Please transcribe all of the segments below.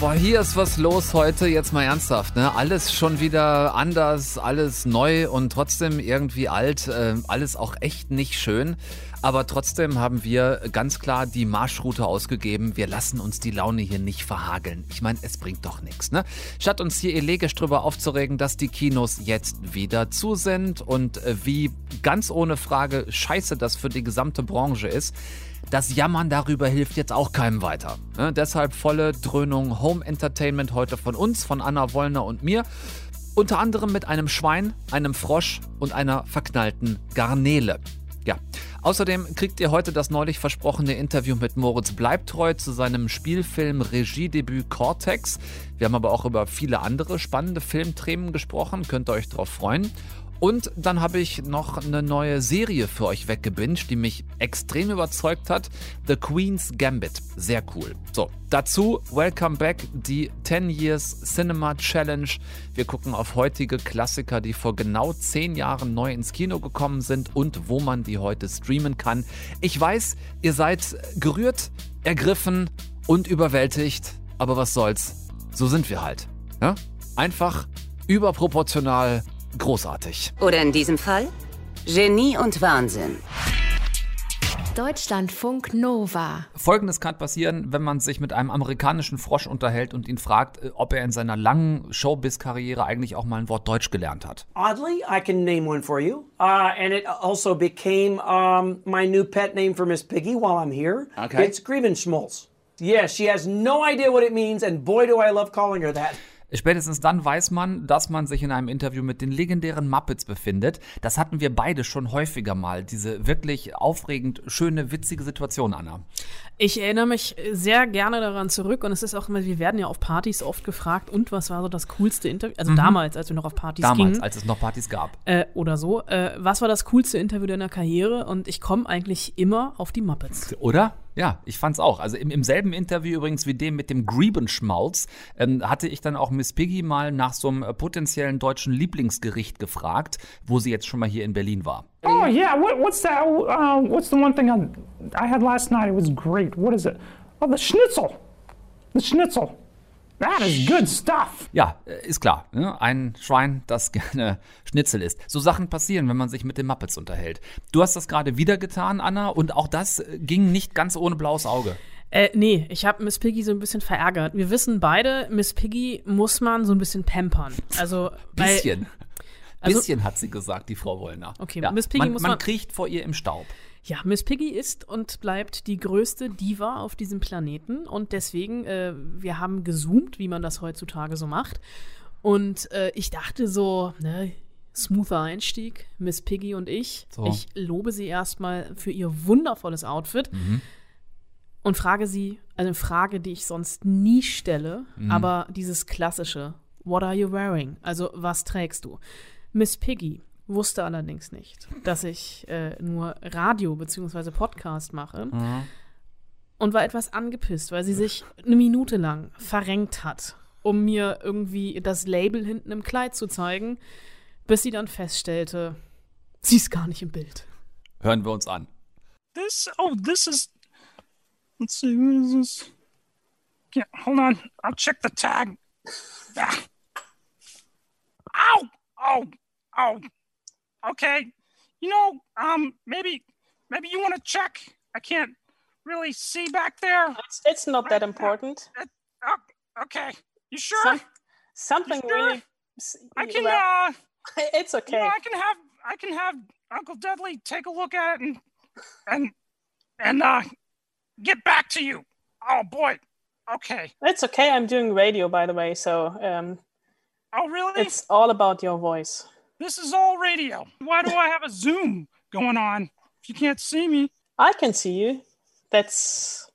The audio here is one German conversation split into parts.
Boah, hier ist was los heute, jetzt mal ernsthaft, ne? Alles schon wieder anders, alles neu und trotzdem irgendwie alt, äh, alles auch echt nicht schön. Aber trotzdem haben wir ganz klar die Marschroute ausgegeben. Wir lassen uns die Laune hier nicht verhageln. Ich meine, es bringt doch nichts, ne? Statt uns hier elegisch drüber aufzuregen, dass die Kinos jetzt wieder zu sind und äh, wie ganz ohne Frage scheiße das für die gesamte Branche ist, das Jammern darüber hilft jetzt auch keinem weiter. Ne? Deshalb volle Dröhnung Home Entertainment heute von uns, von Anna Wollner und mir. Unter anderem mit einem Schwein, einem Frosch und einer verknallten Garnele. Ja. Außerdem kriegt ihr heute das neulich versprochene Interview mit Moritz Bleibtreu zu seinem Spielfilm Regiedebüt Cortex. Wir haben aber auch über viele andere spannende Filmthemen gesprochen, könnt ihr euch darauf freuen. Und dann habe ich noch eine neue Serie für euch weggebinged, die mich extrem überzeugt hat. The Queen's Gambit. Sehr cool. So, dazu Welcome Back, die 10 Years Cinema Challenge. Wir gucken auf heutige Klassiker, die vor genau 10 Jahren neu ins Kino gekommen sind und wo man die heute streamen kann. Ich weiß, ihr seid gerührt, ergriffen und überwältigt, aber was soll's. So sind wir halt. Ja? Einfach überproportional großartig. Oder in diesem Fall Genie und Wahnsinn. Deutschlandfunk Nova. Folgendes kann passieren, wenn man sich mit einem amerikanischen Frosch unterhält und ihn fragt, äh, ob er in seiner langen Showbiz-Karriere eigentlich auch mal ein Wort Deutsch gelernt hat. Oddly, I can name one for you. Uh, and it also became um, my new pet name for Miss Piggy while I'm here. Okay. It's Griebenschmolz. Yeah, she has no idea what it means, and boy, do I love calling her that. Spätestens dann weiß man, dass man sich in einem Interview mit den legendären Muppets befindet. Das hatten wir beide schon häufiger mal. Diese wirklich aufregend schöne, witzige Situation, Anna. Ich erinnere mich sehr gerne daran zurück und es ist auch immer, wir werden ja auf Partys oft gefragt, und was war so das coolste Interview? Also damals, als wir noch auf Partys Mhm. Damals, gingen. als es noch Partys gab. Äh, oder so. Äh, was war das coolste Interview deiner Karriere? Und ich komme eigentlich immer auf die Muppets. Oder? Ja, ich fand's auch. Also im, im selben Interview übrigens wie dem mit dem Griebenschmalz ähm, hatte ich dann auch Miss Piggy mal nach so einem äh, potenziellen deutschen Lieblingsgericht gefragt, wo sie jetzt schon mal hier in Berlin war. Oh yeah, what, what's that? Uh, what's the one thing I, I had last night? It was great. What is it? Oh, the schnitzel. The schnitzel. That is good stuff. Ja, äh, ist klar. Ne? Ein Schwein, das gerne Schnitzel isst. So Sachen passieren, wenn man sich mit den Muppets unterhält. Du hast das gerade wieder getan, Anna, und auch das äh, ging nicht ganz ohne blaues Auge. Äh, nee, ich habe Miss Piggy so ein bisschen verärgert. Wir wissen beide, Miss Piggy muss man so ein bisschen pampern. Also, weil- Bisschen. Also- Bisschen hat sie gesagt, die Frau Wollner. Okay, ja, Miss Piggy man, muss man man- kriecht vor ihr im Staub. Ja, Miss Piggy ist und bleibt die größte Diva auf diesem Planeten und deswegen, äh, wir haben gezoomt, wie man das heutzutage so macht. Und äh, ich dachte so, ne, smoother Einstieg, Miss Piggy und ich. So. Ich lobe sie erstmal für ihr wundervolles Outfit und frage sie, eine Frage, die ich sonst nie stelle, aber dieses klassische, what are you wearing? Also, was trägst du? Miss Piggy wusste allerdings nicht, dass ich äh, nur Radio bzw. Podcast mache und war etwas angepisst, weil sie sich eine Minute lang verrenkt hat, um mir irgendwie das Label hinten im Kleid zu zeigen, bis sie dann feststellte, sie ist gar nicht im Bild. Hören wir uns an. This, oh, this is. Let's see, what is this? Yeah, hold on. I'll check the tag. Ah. Ow! Oh, oh. Okay. You know, um, maybe, maybe you want to check. I can't really see back there. It's, it's not that important. Oh, okay. You sure? Some, something You sure? really. I can, well, uh, it's you okay. know, I can have, I can have Uncle Dudley take a look at it and, and, and, uh, get back to you. Oh boy. Okay. It's okay. I'm doing radio, by the way, so um, Oh really? it's all about your voice. This is all radio. Why do I have a Zoom going on if you can't see me? I can see you. That's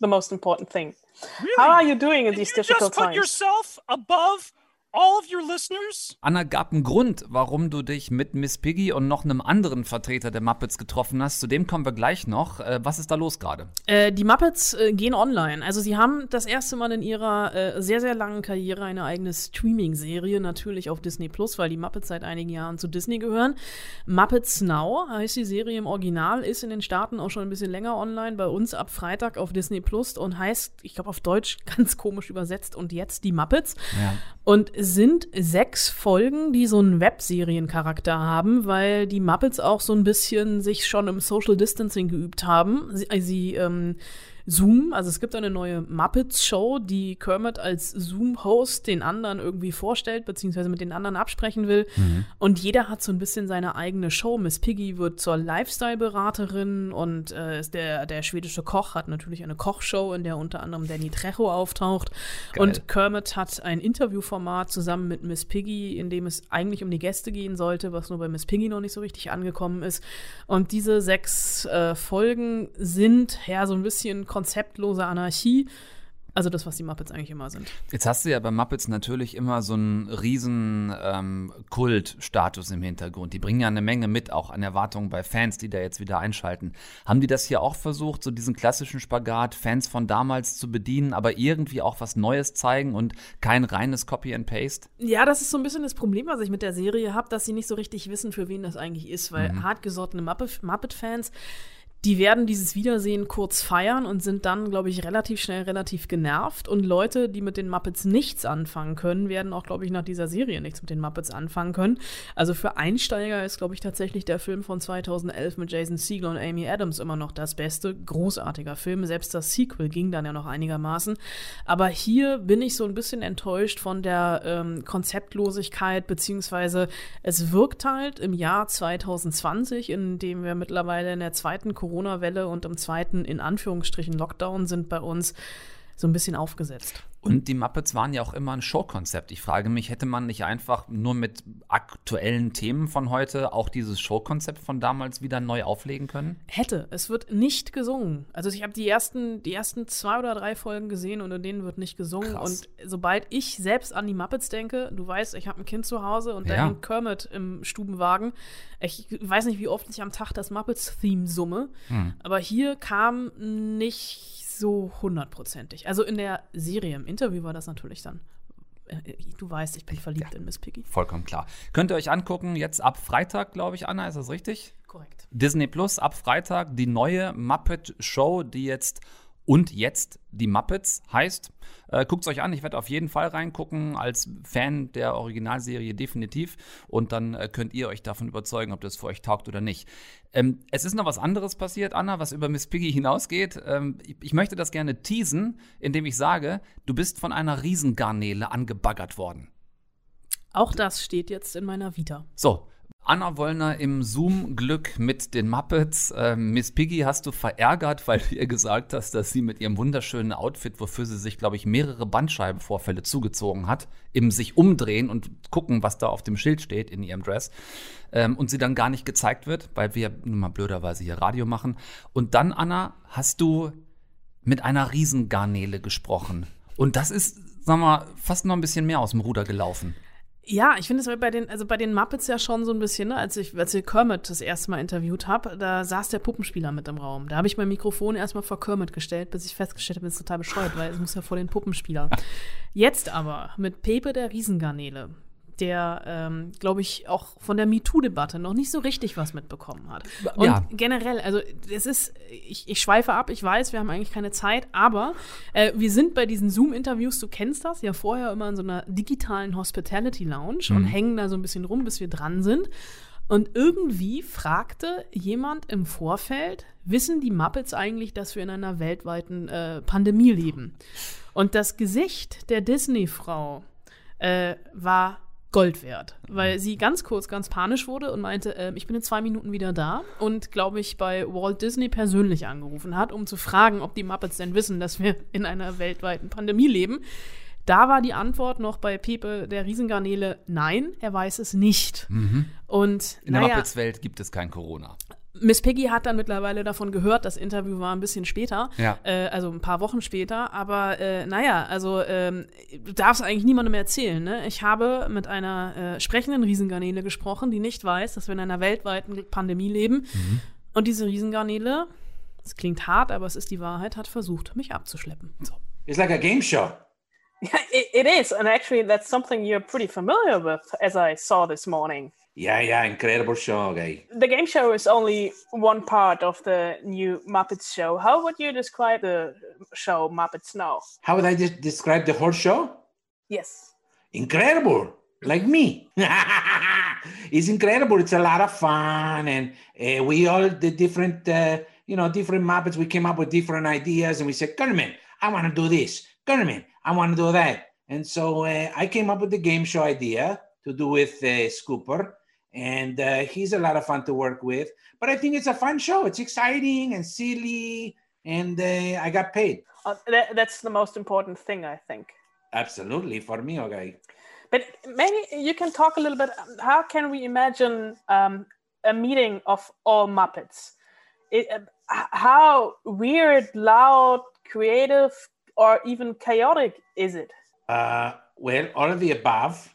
the most important thing. Really? How are you doing in Did these you difficult just put times? yourself above all of your listeners? Anna, gab einen Grund, warum du dich mit Miss Piggy und noch einem anderen Vertreter der Muppets getroffen hast. Zu dem kommen wir gleich noch. Äh, was ist da los gerade? Äh, die Muppets äh, gehen online. Also sie haben das erste Mal in ihrer äh, sehr, sehr langen Karriere eine eigene Streaming-Serie, natürlich auf Disney Plus, weil die Muppets seit einigen Jahren zu Disney gehören. Muppets Now heißt die Serie im Original, ist in den Staaten auch schon ein bisschen länger online, bei uns ab Freitag auf Disney Plus und heißt, ich glaube auf Deutsch ganz komisch übersetzt, und jetzt die Muppets. Ja. Und es sind sechs Folgen, die so einen Webseriencharakter haben, weil die Muppets auch so ein bisschen sich schon im Social Distancing geübt haben. Sie, äh, sie ähm, Zoom, also es gibt eine neue Muppets-Show, die Kermit als Zoom-Host den anderen irgendwie vorstellt, beziehungsweise mit den anderen absprechen will. Und jeder hat so ein bisschen seine eigene Show. Miss Piggy wird zur Lifestyle-Beraterin und äh, ist der, der schwedische Koch hat natürlich eine Kochshow, in der unter anderem Danny Trejo auftaucht. Und Kermit hat ein Interviewformat zusammen mit Miss Piggy, in dem es eigentlich um die Gäste gehen sollte, was nur bei Miss Piggy noch nicht so richtig angekommen ist. Und diese sechs äh, Folgen sind ja so ein bisschen konzeptlose Anarchie. Also das, was die Muppets eigentlich immer sind. Jetzt hast du ja bei Muppets natürlich immer so einen riesen ähm, Kultstatus im Hintergrund. Die bringen ja eine Menge mit, auch an Erwartungen bei Fans, die da jetzt wieder einschalten. Haben die das hier auch versucht, so diesen klassischen Spagat, Fans von damals zu bedienen, aber irgendwie auch was Neues zeigen und kein reines Copy and Paste? Ja, das ist so ein bisschen das Problem, was ich mit der Serie habe, dass sie nicht so richtig wissen, für wen das eigentlich ist, weil hartgesottene Muppet- Muppet-Fans, die werden dieses Wiedersehen kurz feiern und sind dann, glaube ich, relativ schnell relativ genervt. Und Leute, die mit den Muppets nichts anfangen können, werden auch, glaube ich, nach dieser Serie nichts mit den Muppets anfangen können. Also für Einsteiger ist, glaube ich, tatsächlich der Film von 2011 mit Jason Segel und Amy Adams immer noch das Beste. Großartiger Film. Selbst das Sequel ging dann ja noch einigermaßen. Aber hier bin ich so ein bisschen enttäuscht von der ähm, Konzeptlosigkeit, beziehungsweise es wirkt halt im Jahr 2020, in dem wir mittlerweile in der zweiten Corona-Welle und im zweiten, in Anführungsstrichen, Lockdown sind bei uns, so ein bisschen aufgesetzt. Und die Muppets waren ja auch immer ein Showkonzept. Ich frage mich, hätte man nicht einfach nur mit aktuellen Themen von heute auch dieses Showkonzept von damals wieder neu auflegen können? Hätte. Es wird nicht gesungen. Also ich habe die ersten, die ersten zwei oder drei Folgen gesehen und in denen wird nicht gesungen. Krass. Und sobald ich selbst an die Muppets denke, du weißt, ich habe ein Kind zu Hause und da Ja. hängt Kermit im Stubenwagen. Ich weiß nicht, wie oft ich am Tag das Muppets-Theme summe, Hm. aber hier kam nicht so hundertprozentig. Also in der Serie, im Interview war das natürlich dann. äh, Du weißt, ich bin verliebt in Miss Piggy. Vollkommen klar. Könnt ihr euch angucken, jetzt ab Freitag, glaube ich, Anna, ist das richtig? Korrekt. Disney Plus ab Freitag die neue Muppet Show, die jetzt und jetzt die Muppets heißt. Äh, Guckt es euch an, ich werde auf jeden Fall reingucken, als Fan der Originalserie definitiv. Und dann äh, könnt ihr euch davon überzeugen, ob das für euch taugt oder nicht. Ähm, es ist noch was anderes passiert, Anna, was über Miss Piggy hinausgeht. Ähm, ich, ich möchte das gerne teasen, indem ich sage, du bist von einer Riesengarnele angebaggert worden. Auch das steht jetzt in meiner Vita. So, Anna Wollner im Zoom-Glück mit den Muppets. Ähm, Miss Piggy hast du verärgert, weil du ihr gesagt hast, dass sie mit ihrem wunderschönen Outfit, wofür sie sich, glaube ich, mehrere Bandscheibenvorfälle zugezogen hat, im sich umdrehen und gucken, was da auf dem Schild steht in ihrem Dress. Ähm, und sie dann gar nicht gezeigt wird, weil wir nun mal blöderweise hier Radio machen. Und dann, Anna, hast du mit einer Riesengarnele gesprochen. Und das ist, sag mal, fast noch ein bisschen mehr aus dem Ruder gelaufen. Ja, ich finde es bei den, also bei den Muppets ja schon so ein bisschen, ne? als ich, als ich Kermit das erste Mal interviewt habe, da saß der Puppenspieler mit im Raum. Da habe ich mein Mikrofon erstmal vor Kermit gestellt, bis ich festgestellt habe, das ist total bescheuert, weil es muss ja vor den Puppenspieler. Jetzt aber mit Pepe der Riesengarnele, der, ähm, glaube ich, auch von der MeToo-Debatte noch nicht so richtig was mitbekommen hat. Und Ja. generell, also es ist, ich, ich schweife ab, ich weiß, wir haben eigentlich keine Zeit, aber äh, wir sind bei diesen Zoom-Interviews, du kennst das, ja vorher immer in so einer digitalen Hospitality-Lounge und hängen da so ein bisschen rum, bis wir dran sind. Und irgendwie fragte jemand im Vorfeld, wissen die Muppets eigentlich, dass wir in einer weltweiten äh, Pandemie leben? Und das Gesicht der Disney-Frau äh, war Gold wert, weil sie ganz kurz ganz panisch wurde und meinte, äh, ich bin in zwei Minuten wieder da und glaube ich bei Walt Disney persönlich angerufen hat, um zu fragen, ob die Muppets denn wissen, dass wir in einer weltweiten Pandemie leben. Da war die Antwort noch bei Pepe der Riesengarnele, nein, er weiß es nicht. Und In der naja, Muppets-Welt gibt es kein Corona. Miss Piggy hat dann mittlerweile davon gehört, das Interview war ein bisschen später, Ja. äh, also ein paar Wochen später, aber äh, naja, also ähm, du darfst eigentlich niemandem erzählen. Ne? Ich habe mit einer äh, sprechenden Riesengarnele gesprochen, die nicht weiß, dass wir in einer weltweiten Pandemie leben. Und diese Riesengarnele, es klingt hart, aber es ist die Wahrheit, hat versucht, mich abzuschleppen. So. It's like a game show. Yeah, it, it is, and actually, that's something you're pretty familiar with, as I saw this morning. Yeah, yeah, incredible show, guy. The game show is only one part of the new Muppets show. How would you describe the show Muppets Now? How would I de- describe the whole show? Yes. Incredible, like me. it's incredible. It's a lot of fun, and uh, we all the different, uh, you know, different Muppets. We came up with different ideas, and we said, "Kermit, I want to do this. Kermit, I want to do that." And so uh, I came up with the game show idea to do with uh, Scooper, and uh, he's a lot of fun to work with. But I think it's a fun show. It's exciting and silly, and uh, I got paid. Uh, that, that's the most important thing, I think. Absolutely, for me, okay. But maybe you can talk a little bit. um, How can we imagine um, a meeting of all Muppets? It, uh, how weird, loud, creative, or even chaotic is it? Uh, well, all of the above.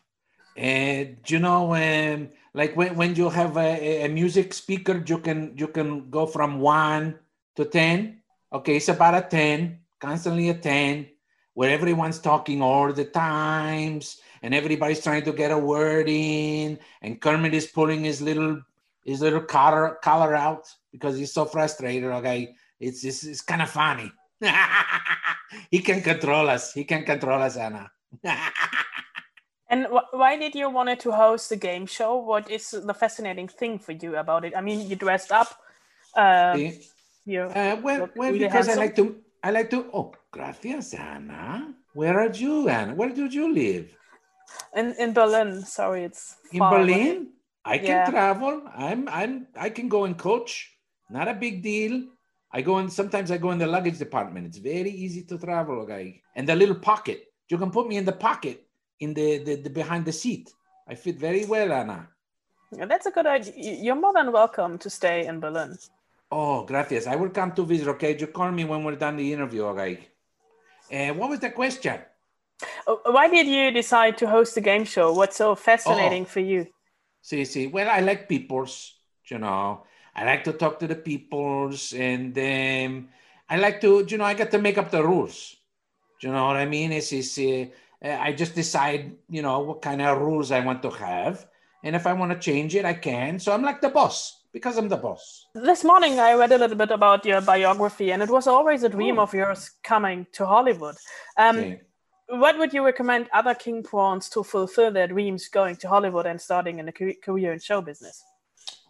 And you know, um, like when, when you have a, a music speaker, you can you can go from one to ten. Okay, it's about a ten, constantly a ten, where everyone's talking all the times, and everybody's trying to get a word in, and Kermit is pulling his little his little collar collar out because he's so frustrated. Okay, it's it's, it's kind of funny. he can control us. He can control us, Anna. And wh- why did you wanted to host a game show? What is the fascinating thing for you about it? I mean, you dressed up. Um, See? you Uh, well, well, really because I like to, I like to. Oh, gracias, Anna. Where are you, Anna? Where do you live? in in Berlin. Sorry, it's In far. Berlin? I can Yeah. travel. I'm, I'm, I can go and coach. Not a big deal. I go in. Sometimes I go in the luggage department. It's very easy to travel, okay. And the little pocket. You can put me in the pocket in the, the, the behind the seat. I fit very well, Anna. Yeah, that's a good idea. You're more than welcome to stay in Berlin. Oh, gracias. I will come to visit, okay? You call me when we're done the interview, okay? Uh, what was the question? Uh, Why did you decide to host a game show? What's so fascinating Oh. for you? See, see. Well, I like peoples, you know. I like to talk to the peoples, and um, I like to, you know, I get to make up the rules. Do you know what I mean? It's, it's uh, I just decide, you know, what kind of rules I want to have, and if I want to change it, I can. So I'm like the boss because I'm the boss. This morning, I read a little bit about your biography, and it was always a dream Oh. of yours coming to Hollywood. Um, See. What would you recommend other king prawns to fulfill their dreams going to Hollywood and starting in a career in show business?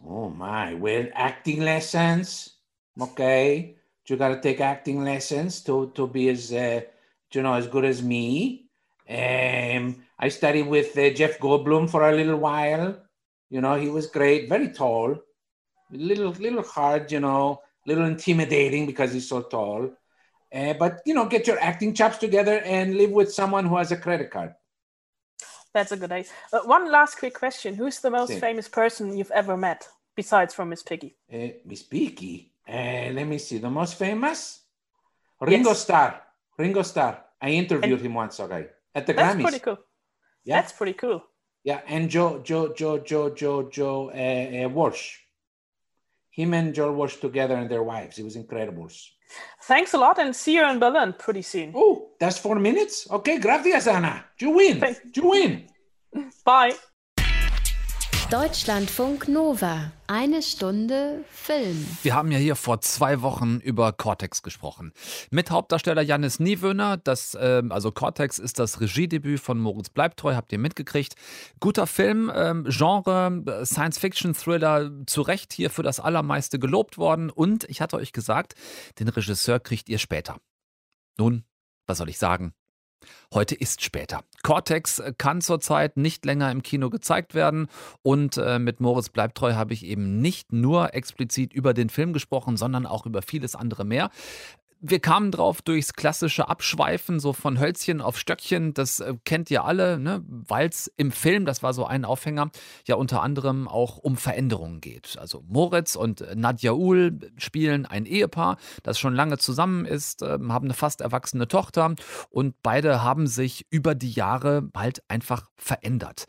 Oh my, well, acting lessons. Okay. You got to take acting lessons to, to be as, uh, you know, as good as me. Um, I studied with uh, Jeff Goldblum for a little while. You know, he was great, very tall, little, little hard, you know, little intimidating because he's so tall. Uh, but, you know, get your acting chops together and live with someone who has a credit card. That's a good idea. Uh, one last quick question: Who's the most Sí. famous person you've ever met besides from Miss Piggy? Uh, Miss Piggy. Uh, let me see. The most famous? Ringo Yes. Starr. Ringo Starr. I interviewed him once, okay, at the That's Grammys. pretty cool. Yeah, That's pretty cool. yeah. And Joe, Joe, Joe, Joe, Joe, Joe uh, uh, Walsh. Him and Joel Walsh together and their wives. It was incredible. Thanks a lot, and see you in Berlin pretty soon. Oh, that's four minutes? Okay, gracias, Ana. You win. Thank- You win. Bye. Deutschlandfunk Nova. Eine Stunde Film. Wir haben ja hier vor zwei Wochen über Cortex gesprochen. Mit Hauptdarsteller Janis Niewöhner. Das, ähm, also Cortex ist das Regiedebüt von Moritz Bleibtreu, habt ihr mitgekriegt. Guter Film, ähm, Genre, äh, Science-Fiction-Thriller, zu Recht hier für das Allermeiste gelobt worden. Und ich hatte euch gesagt, den Regisseur kriegt ihr später. Nun, was soll ich sagen? Heute ist später. Cortex äh, kann zurzeit nicht länger im Kino gezeigt werden und äh, mit Moritz Bleibtreu habe ich eben nicht nur explizit über den Film gesprochen, sondern auch über vieles andere mehr. Wir kamen drauf durchs klassische Abschweifen, so von Hölzchen auf Stöckchen. Das äh, kennt ihr alle, ne? weil es im Film, das war so ein Aufhänger, ja unter anderem auch um Veränderungen geht. Also Moritz und Nadja Uhl spielen ein Ehepaar, das schon lange zusammen ist, äh, haben eine fast erwachsene Tochter und beide haben sich über die Jahre halt einfach verändert.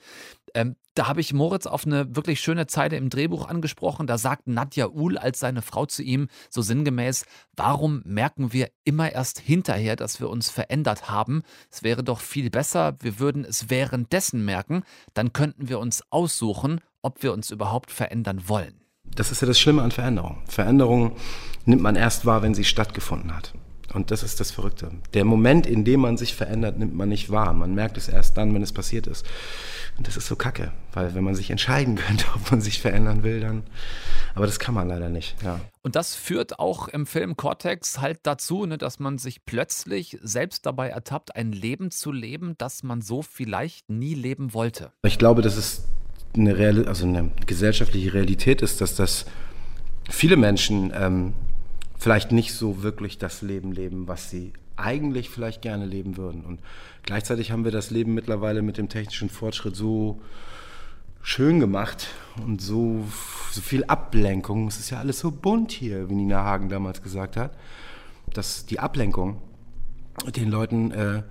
Ähm, da habe ich Moritz auf eine wirklich schöne Zeile im Drehbuch angesprochen. Da sagt Nadja Uhl als seine Frau zu ihm so sinngemäß, warum merken wir immer erst hinterher, dass wir uns verändert haben? Es wäre doch viel besser, wir würden es währenddessen merken, dann könnten wir uns aussuchen, ob wir uns überhaupt verändern wollen. Das ist ja das Schlimme an Veränderung. Veränderung nimmt man erst wahr, wenn sie stattgefunden hat. Und das ist das Verrückte. Der Moment, in dem man sich verändert, nimmt man nicht wahr. Man merkt es erst dann, wenn es passiert ist. Und das ist so kacke, weil wenn man sich entscheiden könnte, ob man sich verändern will, dann. Aber das kann man leider nicht, ja. Und das führt auch im Film Cortex halt dazu, ne, dass man sich plötzlich selbst dabei ertappt, ein Leben zu leben, das man so vielleicht nie leben wollte. Ich glaube, dass es eine, Real also eine gesellschaftliche Realität ist, dass das viele Menschen ähm, vielleicht nicht so wirklich das Leben leben, was sie eigentlich vielleicht gerne leben würden. Und gleichzeitig haben wir das Leben mittlerweile mit dem technischen Fortschritt so schön gemacht und so, so viel Ablenkung. Es ist ja alles so bunt hier, wie Nina Hagen damals gesagt hat, dass die Ablenkung den Leuten äh,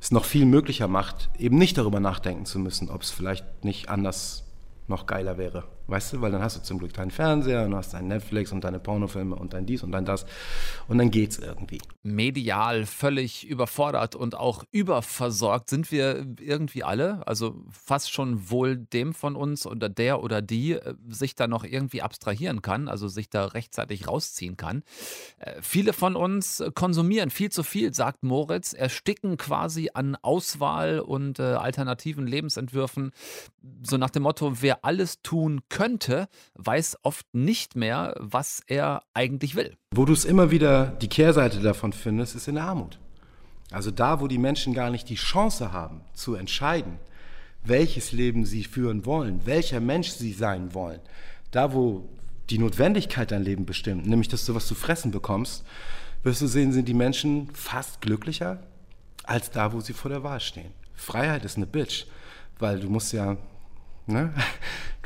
es noch viel möglicher macht, eben nicht darüber nachdenken zu müssen, ob es vielleicht nicht anders noch geiler wäre. Weißt du, weil dann hast du zum Glück deinen Fernseher und hast dein Netflix und deine Pornofilme und dein dies und dein das und dann geht's irgendwie. Medial völlig überfordert und auch überversorgt sind wir irgendwie alle, also fast schon wohl dem von uns oder der oder die äh, sich da noch irgendwie abstrahieren kann, also sich da rechtzeitig rausziehen kann. Äh, viele von uns konsumieren viel zu viel, sagt Moritz, ersticken quasi an Auswahl und äh, alternativen Lebensentwürfen, so nach dem Motto, wer alles tun könnte, weiß oft nicht mehr, was er eigentlich will. Wo du es immer wieder die Kehrseite davon findest, ist in der Armut. Also da, wo die Menschen gar nicht die Chance haben zu entscheiden, welches Leben sie führen wollen, welcher Mensch sie sein wollen, da, wo die Notwendigkeit dein Leben bestimmt, nämlich dass du was zu fressen bekommst, wirst du sehen, sind die Menschen fast glücklicher als da, wo sie vor der Wahl stehen. Freiheit ist eine Bitch, weil du musst ja, ne?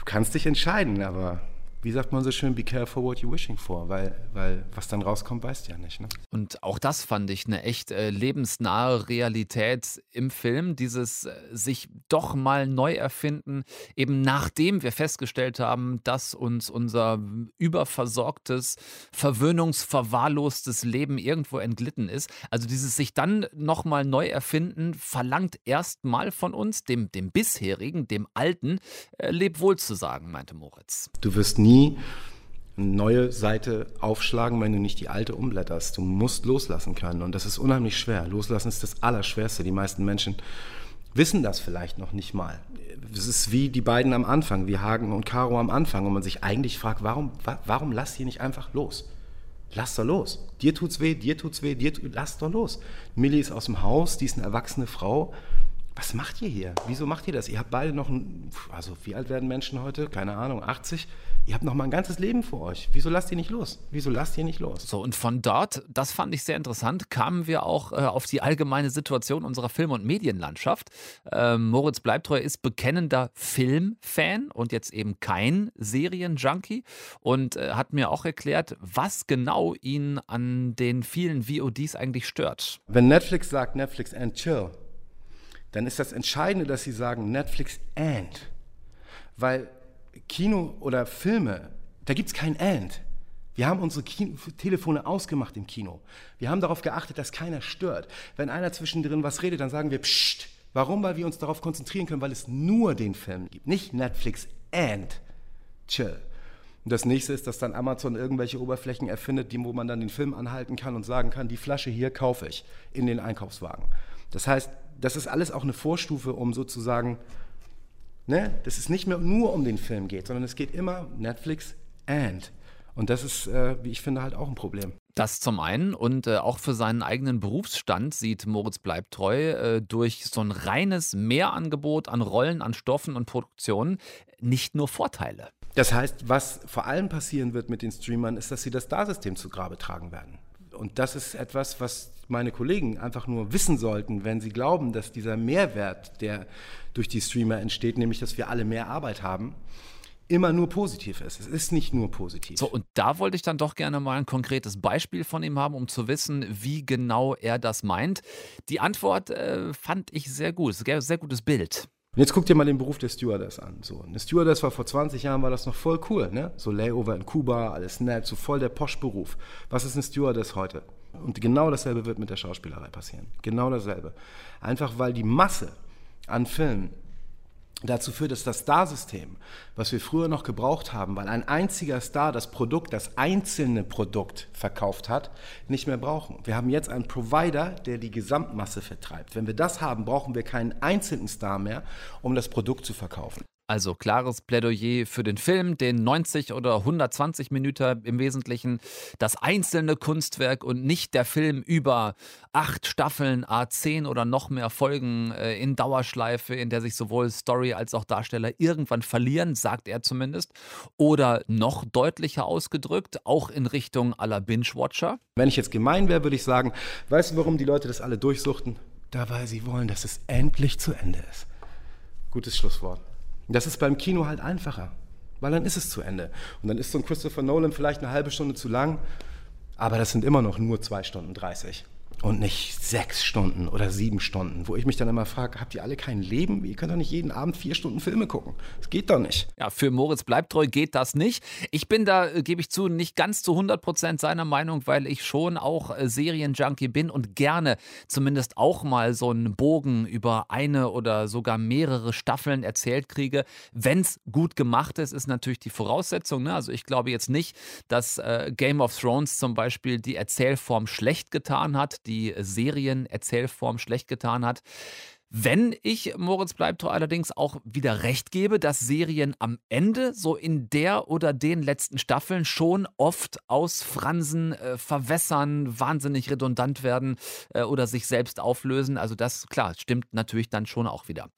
kannst dich entscheiden, aber wie sagt man so schön, be careful what you're wishing for, weil, weil was dann rauskommt, weißt du ja nicht. Ne? Und auch das fand ich eine echt äh, lebensnahe Realität im Film, dieses äh, sich doch mal neu erfinden, eben nachdem wir festgestellt haben, dass uns unser überversorgtes, verwöhnungsverwahrlostes Leben irgendwo entglitten ist. Also dieses sich dann nochmal neu erfinden, verlangt erstmal von uns, dem, dem bisherigen, dem alten, äh, leb wohl zu sagen, meinte Moritz. Du wirst nie nie eine neue Seite aufschlagen, wenn du nicht die alte umblätterst. Du musst loslassen können und das ist unheimlich schwer. Loslassen ist das Allerschwerste. Die meisten Menschen wissen das vielleicht noch nicht mal. Es ist wie die beiden am Anfang, wie Hagen und Caro am Anfang, und man sich eigentlich fragt, warum, warum lass hier nicht einfach los? Lass doch los. Dir tut's weh, dir tut's weh, dir tut, lass doch los. Millie ist aus dem Haus, die ist eine erwachsene Frau. Was macht ihr hier? Wieso macht ihr das? Ihr habt beide noch ein, also wie alt werden Menschen heute? Keine Ahnung, 80? Ihr habt noch mal ein ganzes Leben vor euch. Wieso lasst ihr nicht los? Wieso lasst ihr nicht los? So, und von dort, das fand ich sehr interessant, kamen wir auch äh, auf die allgemeine Situation unserer Film- und Medienlandschaft. Ähm, Moritz Bleibtreu ist bekennender Filmfan und jetzt eben kein Serienjunkie und äh, hat mir auch erklärt, was genau ihn an den vielen VODs eigentlich stört. Wenn Netflix sagt Netflix and chill, dann ist das Entscheidende, dass sie sagen Netflix and. Weil Kino oder Filme, da gibt es kein And. Wir haben unsere Kino Telefone ausgemacht im Kino. Wir haben darauf geachtet, dass keiner stört. Wenn einer zwischendrin was redet, dann sagen wir Psst. Warum? Weil wir uns darauf konzentrieren können, weil es nur den Film gibt. Nicht Netflix and chill. Und das nächste ist, dass dann Amazon irgendwelche Oberflächen erfindet, wo man dann den Film anhalten kann und sagen kann, die Flasche hier kaufe ich in den Einkaufswagen. Das heißt, das ist alles auch eine Vorstufe, um sozusagen ne, dass es nicht mehr nur um den Film geht, sondern es geht immer Netflix and. Und das ist, äh, wie ich finde, halt auch ein Problem. Das zum einen und äh, auch für seinen eigenen Berufsstand sieht Moritz bleibt treu äh, durch so ein reines Mehrangebot an Rollen, an Stoffen und Produktionen nicht nur Vorteile. Das heißt, was vor allem passieren wird mit den Streamern, ist, dass sie das Darsystem zu Grabe tragen werden Und das ist etwas, was meine Kollegen einfach nur wissen sollten, wenn sie glauben, dass dieser Mehrwert, der durch die Streamer entsteht, nämlich dass wir alle mehr Arbeit haben, immer nur positiv ist. Es ist nicht nur positiv. So, und da wollte ich dann doch gerne mal ein konkretes Beispiel von ihm haben, um zu wissen, wie genau er das meint. Die Antwort äh, fand ich sehr gut. Es ist ein sehr gutes Bild. Und jetzt guck dir mal den Beruf der Stewardess an. So, eine Stewardess war vor 20 Jahren, war das noch voll cool, ne? So Layover in Kuba, alles nett, so voll der Posch-Beruf. Was ist eine Stewardess heute? Und genau dasselbe wird mit der Schauspielerei passieren. Genau dasselbe. Einfach weil die Masse an Filmen dazu führt, dass das Star-System, was wir früher noch gebraucht haben, weil ein einziger Star das Produkt, das einzelne Produkt verkauft hat, nicht mehr brauchen. Wir haben jetzt einen Provider, der die Gesamtmasse vertreibt. Wenn wir das haben, brauchen wir keinen einzelnen Star mehr, um das Produkt zu verkaufen. Also klares Plädoyer für den Film, den 90 oder 120 Minuten im Wesentlichen, das einzelne Kunstwerk und nicht der Film über acht Staffeln, A10 oder noch mehr Folgen äh, in Dauerschleife, in der sich sowohl Story als auch Darsteller irgendwann verlieren, sagt er zumindest. Oder noch deutlicher ausgedrückt, auch in Richtung aller Binge-Watcher. Wenn ich jetzt gemein wäre, würde ich sagen, weißt du, warum die Leute das alle durchsuchten? Da, weil sie wollen, dass es endlich zu Ende ist. Gutes Schlusswort. Das ist beim Kino halt einfacher, weil dann ist es zu Ende. Und dann ist so ein Christopher Nolan vielleicht eine halbe Stunde zu lang, aber das sind immer noch nur zwei Stunden 30 und nicht sechs Stunden oder sieben Stunden, wo ich mich dann immer frage, habt ihr alle kein Leben? Ihr könnt doch nicht jeden Abend vier Stunden Filme gucken. Das geht doch nicht. Ja, für Moritz Bleibtreu geht das nicht. Ich bin da, äh, gebe ich zu, nicht ganz zu 100 Prozent seiner Meinung, weil ich schon auch äh, Serienjunkie bin und gerne zumindest auch mal so einen Bogen über eine oder sogar mehrere Staffeln erzählt kriege. Wenn es gut gemacht ist, ist natürlich die Voraussetzung. Ne? Also ich glaube jetzt nicht, dass äh, Game of Thrones zum Beispiel die Erzählform schlecht getan hat die Serienerzählform schlecht getan hat. Wenn ich Moritz Bleibtreu allerdings auch wieder recht gebe, dass Serien am Ende so in der oder den letzten Staffeln schon oft ausfransen, äh, verwässern, wahnsinnig redundant werden äh, oder sich selbst auflösen. Also das, klar, stimmt natürlich dann schon auch wieder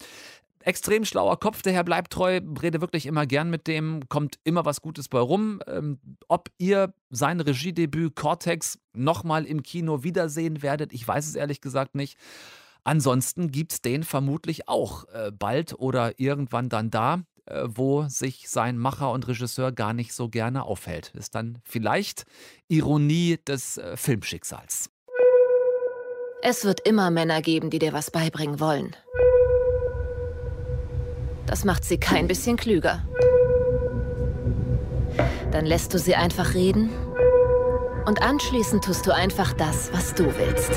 extrem schlauer Kopf, der Herr bleibt treu, rede wirklich immer gern mit dem, kommt immer was Gutes bei rum. Ähm, ob ihr sein Regiedebüt Cortex nochmal im Kino wiedersehen werdet, ich weiß es ehrlich gesagt nicht. Ansonsten gibt es den vermutlich auch äh, bald oder irgendwann dann da, äh, wo sich sein Macher und Regisseur gar nicht so gerne aufhält. Ist dann vielleicht Ironie des äh, Filmschicksals. Es wird immer Männer geben, die dir was beibringen wollen. Das macht sie kein bisschen klüger. Dann lässt du sie einfach reden und anschließend tust du einfach das, was du willst.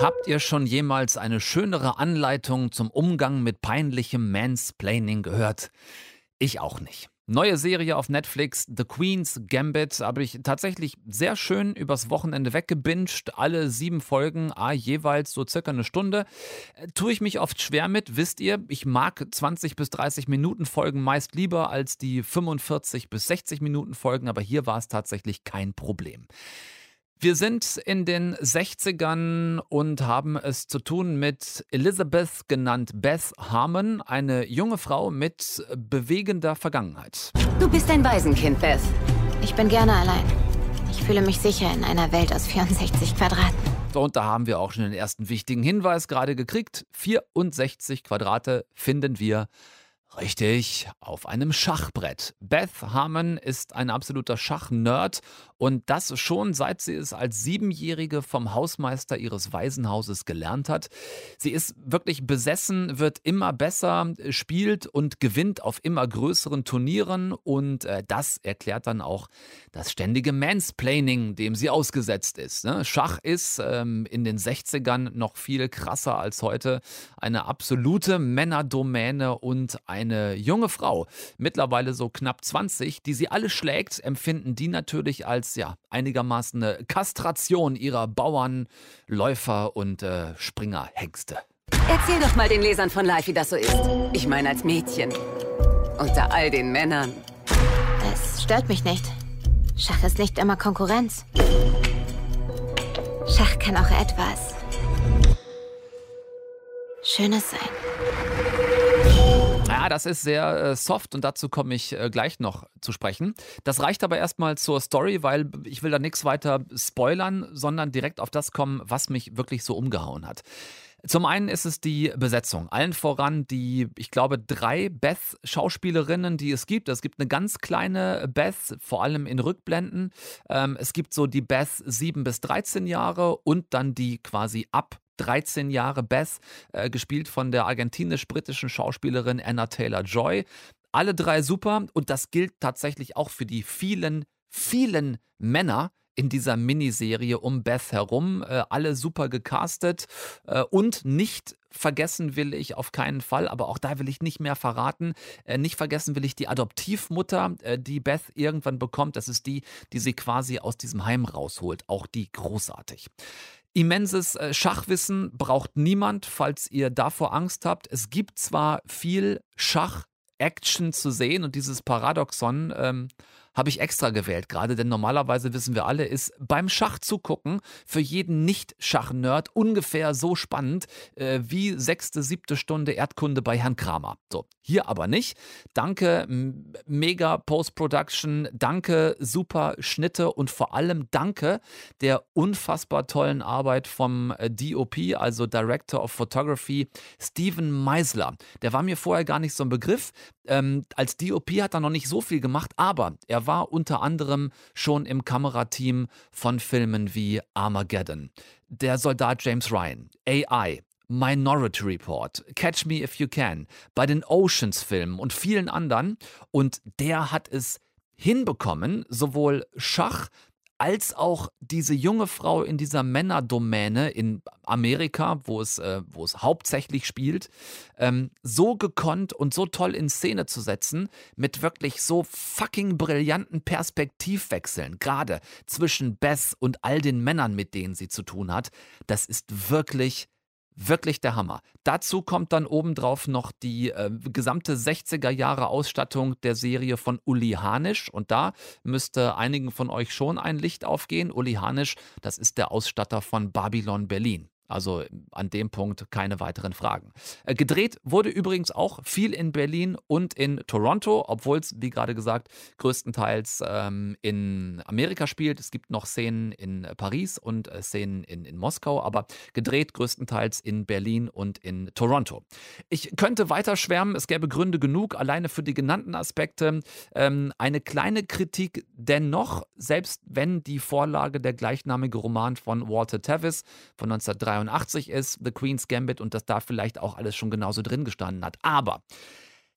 Habt ihr schon jemals eine schönere Anleitung zum Umgang mit peinlichem Mansplaining gehört? Ich auch nicht. Neue Serie auf Netflix, The Queen's Gambit, habe ich tatsächlich sehr schön übers Wochenende weggebinged. Alle sieben Folgen, ah, jeweils so circa eine Stunde. Äh, tue ich mich oft schwer mit, wisst ihr. Ich mag 20 bis 30 Minuten Folgen meist lieber als die 45 bis 60 Minuten Folgen, aber hier war es tatsächlich kein Problem. Wir sind in den 60ern und haben es zu tun mit Elizabeth, genannt Beth Harmon, eine junge Frau mit bewegender Vergangenheit. Du bist ein Waisenkind, Beth. Ich bin gerne allein. Ich fühle mich sicher in einer Welt aus 64 Quadraten. Und da haben wir auch schon den ersten wichtigen Hinweis gerade gekriegt. 64 Quadrate finden wir Richtig, auf einem Schachbrett. Beth Harmon ist ein absoluter Schachnerd und das schon seit sie es als Siebenjährige vom Hausmeister ihres Waisenhauses gelernt hat. Sie ist wirklich besessen, wird immer besser, spielt und gewinnt auf immer größeren Turnieren und äh, das erklärt dann auch das ständige Mansplaining, dem sie ausgesetzt ist. Ne? Schach ist ähm, in den 60ern noch viel krasser als heute. Eine absolute Männerdomäne und eine junge Frau, mittlerweile so knapp 20, die sie alle schlägt, empfinden die natürlich als ja einigermaßen eine Kastration ihrer Bauern, Läufer und äh, Springerhengste. Erzähl doch mal den Lesern von Life, wie das so ist. Ich meine als Mädchen. Unter all den Männern. Es stört mich nicht. Schach ist nicht immer Konkurrenz. Schach kann auch etwas Schönes sein. Das ist sehr äh, soft und dazu komme ich äh, gleich noch zu sprechen. Das reicht aber erstmal zur Story, weil ich will da nichts weiter spoilern, sondern direkt auf das kommen, was mich wirklich so umgehauen hat. Zum einen ist es die Besetzung. Allen voran die, ich glaube, drei Beth-Schauspielerinnen, die es gibt. Es gibt eine ganz kleine Beth, vor allem in Rückblenden. Ähm, es gibt so die Beth 7 bis 13 Jahre und dann die quasi ab 13 Jahre Beth, äh, gespielt von der argentinisch-britischen Schauspielerin Anna Taylor-Joy. Alle drei super und das gilt tatsächlich auch für die vielen, vielen Männer, in dieser Miniserie um Beth herum. Äh, alle super gecastet äh, und nicht vergessen will ich auf keinen Fall, aber auch da will ich nicht mehr verraten. Äh, nicht vergessen will ich die Adoptivmutter, äh, die Beth irgendwann bekommt. Das ist die, die sie quasi aus diesem Heim rausholt. Auch die großartig. Immenses äh, Schachwissen braucht niemand, falls ihr davor Angst habt. Es gibt zwar viel Schach-Action zu sehen und dieses Paradoxon, ähm, habe ich extra gewählt gerade, denn normalerweise wissen wir alle, ist beim Schach zugucken für jeden Nicht-Schach-Nerd ungefähr so spannend äh, wie sechste, siebte Stunde Erdkunde bei Herrn Kramer. So, hier aber nicht. Danke, mega Post-Production, danke, super Schnitte und vor allem danke der unfassbar tollen Arbeit vom äh, DOP, also Director of Photography, Steven Meisler. Der war mir vorher gar nicht so ein Begriff. Ähm, als DOP hat er noch nicht so viel gemacht, aber er war unter anderem schon im Kamerateam von Filmen wie Armageddon, Der Soldat James Ryan, AI, Minority Report, Catch Me If You Can, bei den Oceans-Filmen und vielen anderen. Und der hat es hinbekommen, sowohl Schach als auch diese junge Frau in dieser Männerdomäne in Amerika, wo es, äh, wo es hauptsächlich spielt, ähm, so gekonnt und so toll in Szene zu setzen, mit wirklich so fucking brillanten Perspektivwechseln, gerade zwischen Beth und all den Männern, mit denen sie zu tun hat, das ist wirklich Wirklich der Hammer. Dazu kommt dann obendrauf noch die äh, gesamte 60er Jahre Ausstattung der Serie von Uli Hanisch. Und da müsste einigen von euch schon ein Licht aufgehen. Uli Hanisch, das ist der Ausstatter von Babylon Berlin. Also an dem Punkt keine weiteren Fragen. Äh, gedreht wurde übrigens auch viel in Berlin und in Toronto, obwohl es, wie gerade gesagt, größtenteils ähm, in Amerika spielt. Es gibt noch Szenen in Paris und äh, Szenen in, in Moskau, aber gedreht größtenteils in Berlin und in Toronto. Ich könnte weiter schwärmen, es gäbe Gründe genug, alleine für die genannten Aspekte. Ähm, eine kleine Kritik dennoch, selbst wenn die Vorlage der gleichnamige Roman von Walter Tevis von 1993 83 ist, The Queen's Gambit und das da vielleicht auch alles schon genauso drin gestanden hat. Aber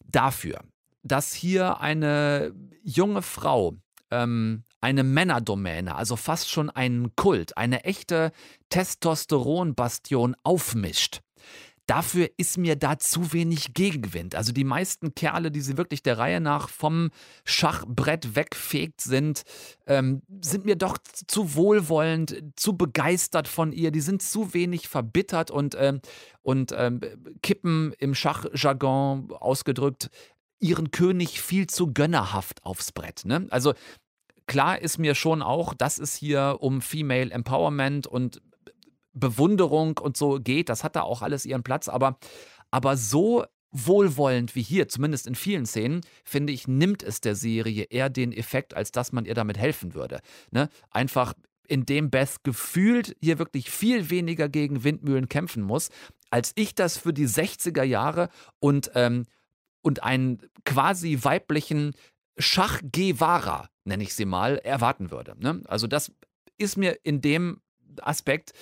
dafür, dass hier eine junge Frau ähm, eine Männerdomäne, also fast schon einen Kult, eine echte Testosteronbastion aufmischt, Dafür ist mir da zu wenig Gegenwind. Also die meisten Kerle, die sie wirklich der Reihe nach vom Schachbrett wegfegt sind, ähm, sind mir doch zu wohlwollend, zu begeistert von ihr. Die sind zu wenig verbittert und, ähm, und ähm, kippen im Schachjargon ausgedrückt ihren König viel zu gönnerhaft aufs Brett. Ne? Also klar ist mir schon auch, dass es hier um Female Empowerment und Bewunderung und so geht. Das hat da auch alles ihren Platz, aber, aber so wohlwollend wie hier, zumindest in vielen Szenen, finde ich, nimmt es der Serie eher den Effekt, als dass man ihr damit helfen würde. Ne? Einfach indem Beth gefühlt hier wirklich viel weniger gegen Windmühlen kämpfen muss, als ich das für die 60er Jahre und, ähm, und einen quasi weiblichen Schach Guevara, nenne ich sie mal, erwarten würde. Ne? Also das ist mir in dem Aspekt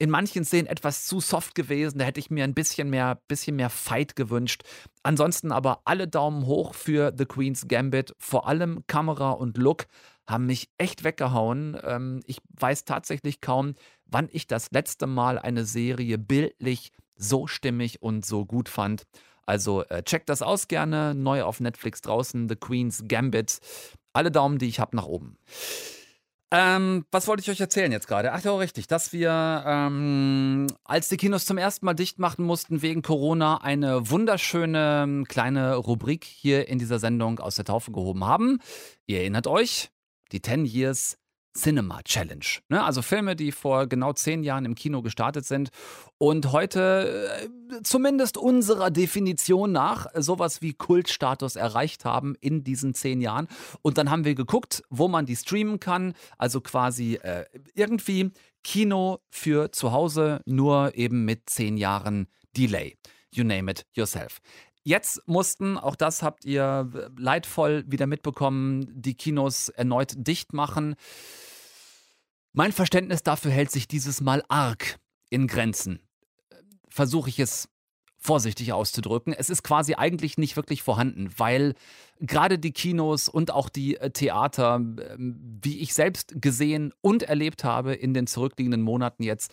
in manchen Szenen etwas zu soft gewesen. Da hätte ich mir ein bisschen mehr, bisschen mehr Fight gewünscht. Ansonsten aber alle Daumen hoch für The Queen's Gambit. Vor allem Kamera und Look haben mich echt weggehauen. Ähm, ich weiß tatsächlich kaum, wann ich das letzte Mal eine Serie bildlich so stimmig und so gut fand. Also äh, checkt das aus gerne. Neu auf Netflix draußen, The Queen's Gambit. Alle Daumen, die ich habe, nach oben. Ähm, was wollte ich euch erzählen jetzt gerade? Ach ja, richtig, dass wir, ähm, als die Kinos zum ersten Mal dicht machen mussten wegen Corona, eine wunderschöne ähm, kleine Rubrik hier in dieser Sendung aus der Taufe gehoben haben. Ihr erinnert euch, die 10 Years Cinema Challenge. Ne? Also Filme, die vor genau zehn Jahren im Kino gestartet sind und heute äh, zumindest unserer Definition nach sowas wie Kultstatus erreicht haben in diesen zehn Jahren. Und dann haben wir geguckt, wo man die streamen kann. Also quasi äh, irgendwie Kino für zu Hause, nur eben mit zehn Jahren Delay. You name it yourself. Jetzt mussten, auch das habt ihr leidvoll wieder mitbekommen, die Kinos erneut dicht machen. Mein Verständnis dafür hält sich dieses Mal arg in Grenzen. Versuche ich es vorsichtig auszudrücken. Es ist quasi eigentlich nicht wirklich vorhanden, weil gerade die Kinos und auch die äh, Theater, ähm, wie ich selbst gesehen und erlebt habe in den zurückliegenden Monaten jetzt,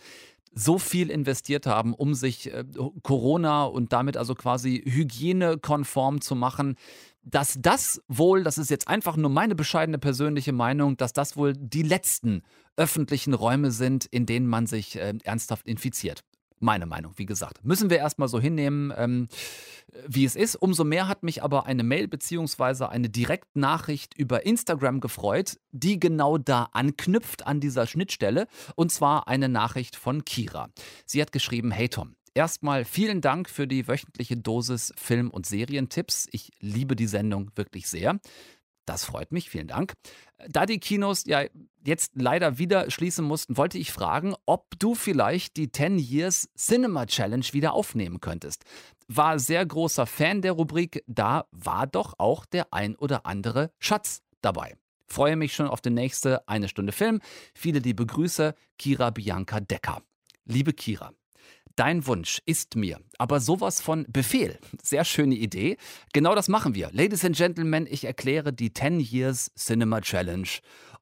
so viel investiert haben, um sich äh, Corona und damit also quasi hygienekonform zu machen, dass das wohl, das ist jetzt einfach nur meine bescheidene persönliche Meinung, dass das wohl die letzten öffentlichen Räume sind, in denen man sich äh, ernsthaft infiziert. Meine Meinung, wie gesagt. Müssen wir erstmal so hinnehmen, ähm, wie es ist. Umso mehr hat mich aber eine Mail bzw. eine Direktnachricht über Instagram gefreut, die genau da anknüpft an dieser Schnittstelle. Und zwar eine Nachricht von Kira. Sie hat geschrieben: Hey Tom, Erstmal vielen Dank für die wöchentliche Dosis Film- und Serientipps. Ich liebe die Sendung wirklich sehr. Das freut mich, vielen Dank. Da die Kinos ja jetzt leider wieder schließen mussten, wollte ich fragen, ob du vielleicht die 10 Years Cinema Challenge wieder aufnehmen könntest. War sehr großer Fan der Rubrik, da war doch auch der ein oder andere Schatz dabei. Freue mich schon auf die nächste eine Stunde Film. Viele liebe Grüße, Kira Bianca Decker. Liebe Kira, Dein Wunsch ist mir, aber sowas von Befehl. Sehr schöne Idee. Genau das machen wir. Ladies and Gentlemen, ich erkläre die 10 Years Cinema Challenge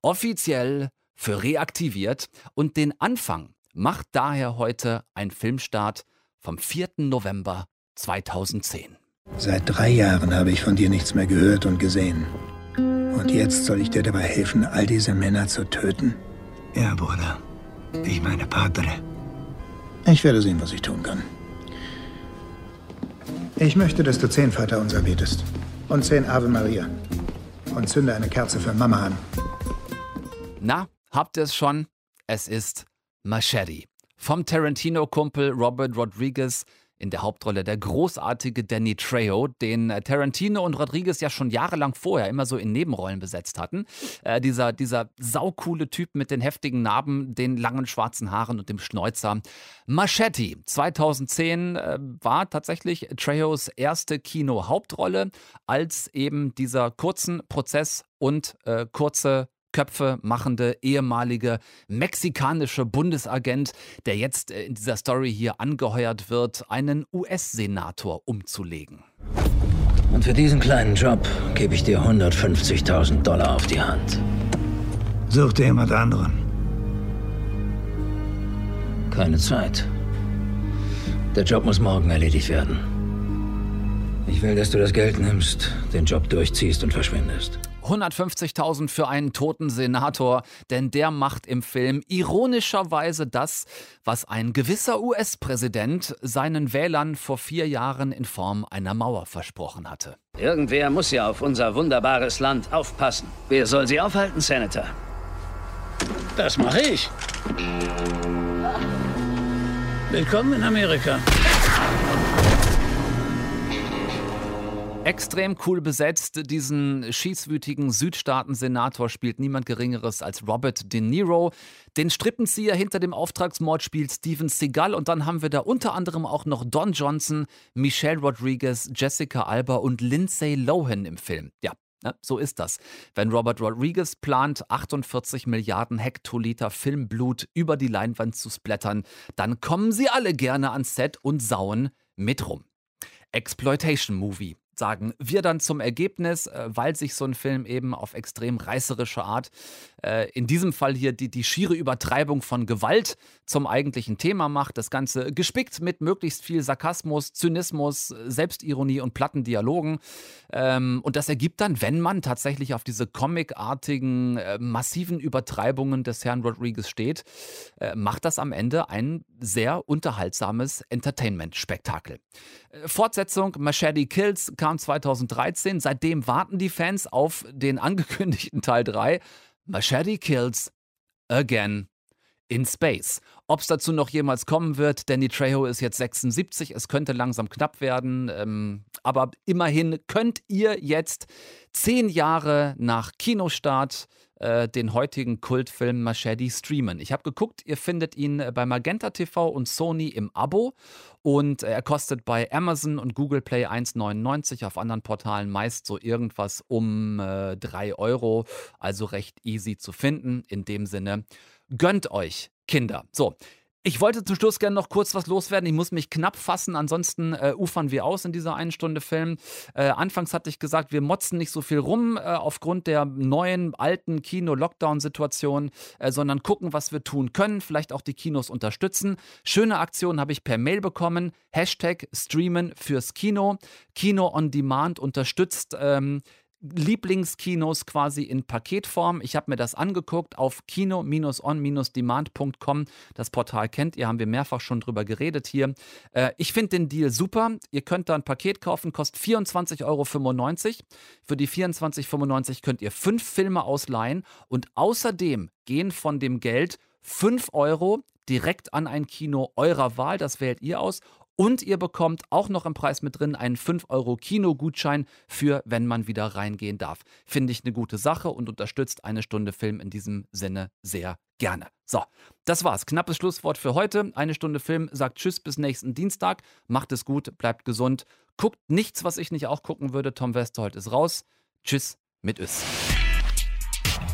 offiziell für reaktiviert und den Anfang macht daher heute ein Filmstart vom 4. November 2010. Seit drei Jahren habe ich von dir nichts mehr gehört und gesehen. Und jetzt soll ich dir dabei helfen, all diese Männer zu töten? Ja, Bruder. Ich meine Padre. Ich werde sehen, was ich tun kann. Ich möchte, dass du zehn Vater unser betest. Und zehn Ave Maria. Und zünde eine Kerze für Mama an. Na, habt ihr es schon? Es ist Machete. Vom Tarantino-Kumpel Robert Rodriguez in der Hauptrolle der großartige Danny Trejo, den äh, Tarantino und Rodriguez ja schon jahrelang vorher immer so in Nebenrollen besetzt hatten. Äh, dieser, dieser saucoole Typ mit den heftigen Narben, den langen schwarzen Haaren und dem Schnäuzer. Machete 2010 äh, war tatsächlich Trejos erste Kino-Hauptrolle als eben dieser kurzen Prozess und äh, kurze Köpfe machende ehemalige mexikanische Bundesagent, der jetzt äh, in dieser Story hier angeheuert wird, einen US-Senator umzulegen. Und für diesen kleinen Job gebe ich dir 150.000 Dollar auf die Hand. Such dir jemand anderen. Keine Zeit. Der Job muss morgen erledigt werden. Ich will, dass du das Geld nimmst, den Job durchziehst und verschwindest. 150.000 für einen toten Senator, denn der macht im Film ironischerweise das, was ein gewisser US-Präsident seinen Wählern vor vier Jahren in Form einer Mauer versprochen hatte. Irgendwer muss ja auf unser wunderbares Land aufpassen. Wer soll sie aufhalten, Senator? Das mache ich. Willkommen in Amerika. Extrem cool besetzt. Diesen schießwütigen Südstaaten-Senator spielt niemand Geringeres als Robert De Niro. Den Strippenzieher hinter dem Auftragsmord spielt Steven Seagal. Und dann haben wir da unter anderem auch noch Don Johnson, Michelle Rodriguez, Jessica Alba und Lindsay Lohan im Film. Ja, ja, so ist das. Wenn Robert Rodriguez plant, 48 Milliarden Hektoliter Filmblut über die Leinwand zu splattern, dann kommen sie alle gerne ans Set und sauen mit rum. Exploitation Movie sagen wir dann zum Ergebnis, äh, weil sich so ein Film eben auf extrem reißerische Art, äh, in diesem Fall hier die, die schiere Übertreibung von Gewalt zum eigentlichen Thema macht. Das Ganze gespickt mit möglichst viel Sarkasmus, Zynismus, Selbstironie und platten Dialogen. Ähm, und das ergibt dann, wenn man tatsächlich auf diese comicartigen, äh, massiven Übertreibungen des Herrn Rodriguez steht, macht das am Ende ein sehr unterhaltsames Entertainment-Spektakel. Fortsetzung Machete Kills kam 2013. Seitdem warten die Fans auf den angekündigten Teil 3. Machete Kills again in Space. Ob es dazu noch jemals kommen wird, Danny Trejo ist jetzt 76, es könnte langsam knapp werden, ähm, aber immerhin könnt ihr jetzt zehn Jahre nach Kinostart äh, den heutigen Kultfilm Machete streamen. Ich habe geguckt, ihr findet ihn bei Magenta TV und Sony im Abo und er kostet bei Amazon und Google Play 1,99, auf anderen Portalen meist so irgendwas um äh, 3 Euro, also recht easy zu finden. In dem Sinne, gönnt euch, Kinder. So, ich wollte zum Schluss gerne noch kurz was loswerden. Ich muss mich knapp fassen, ansonsten äh, ufern wir aus in dieser einen Stunde Film. Äh, anfangs hatte ich gesagt, wir motzen nicht so viel rum äh, aufgrund der neuen, alten Kino-Lockdown-Situation, äh, sondern gucken, was wir tun können. Vielleicht auch die Kinos unterstützen. Schöne Aktion habe ich per Mail bekommen. Hashtag Streamen fürs Kino. Kino on Demand unterstützt. Ähm, Lieblingskinos quasi in Paketform. Ich habe mir das angeguckt auf kino-on-demand.com. Das Portal kennt ihr, haben wir mehrfach schon drüber geredet hier. Äh, ich finde den Deal super. Ihr könnt da ein Paket kaufen, kostet 24,95 Euro. Für die 24,95 könnt ihr fünf Filme ausleihen und außerdem gehen von dem Geld 5 Euro direkt an ein Kino eurer Wahl. Das wählt ihr aus. Und ihr bekommt auch noch im Preis mit drin einen 5-Euro-Kino-Gutschein für, wenn man wieder reingehen darf. Finde ich eine gute Sache und unterstützt eine Stunde Film in diesem Sinne sehr gerne. So, das war's. Knappes Schlusswort für heute. Eine Stunde Film sagt Tschüss bis nächsten Dienstag. Macht es gut, bleibt gesund. Guckt nichts, was ich nicht auch gucken würde. Tom Westerholt ist raus. Tschüss mit Ös.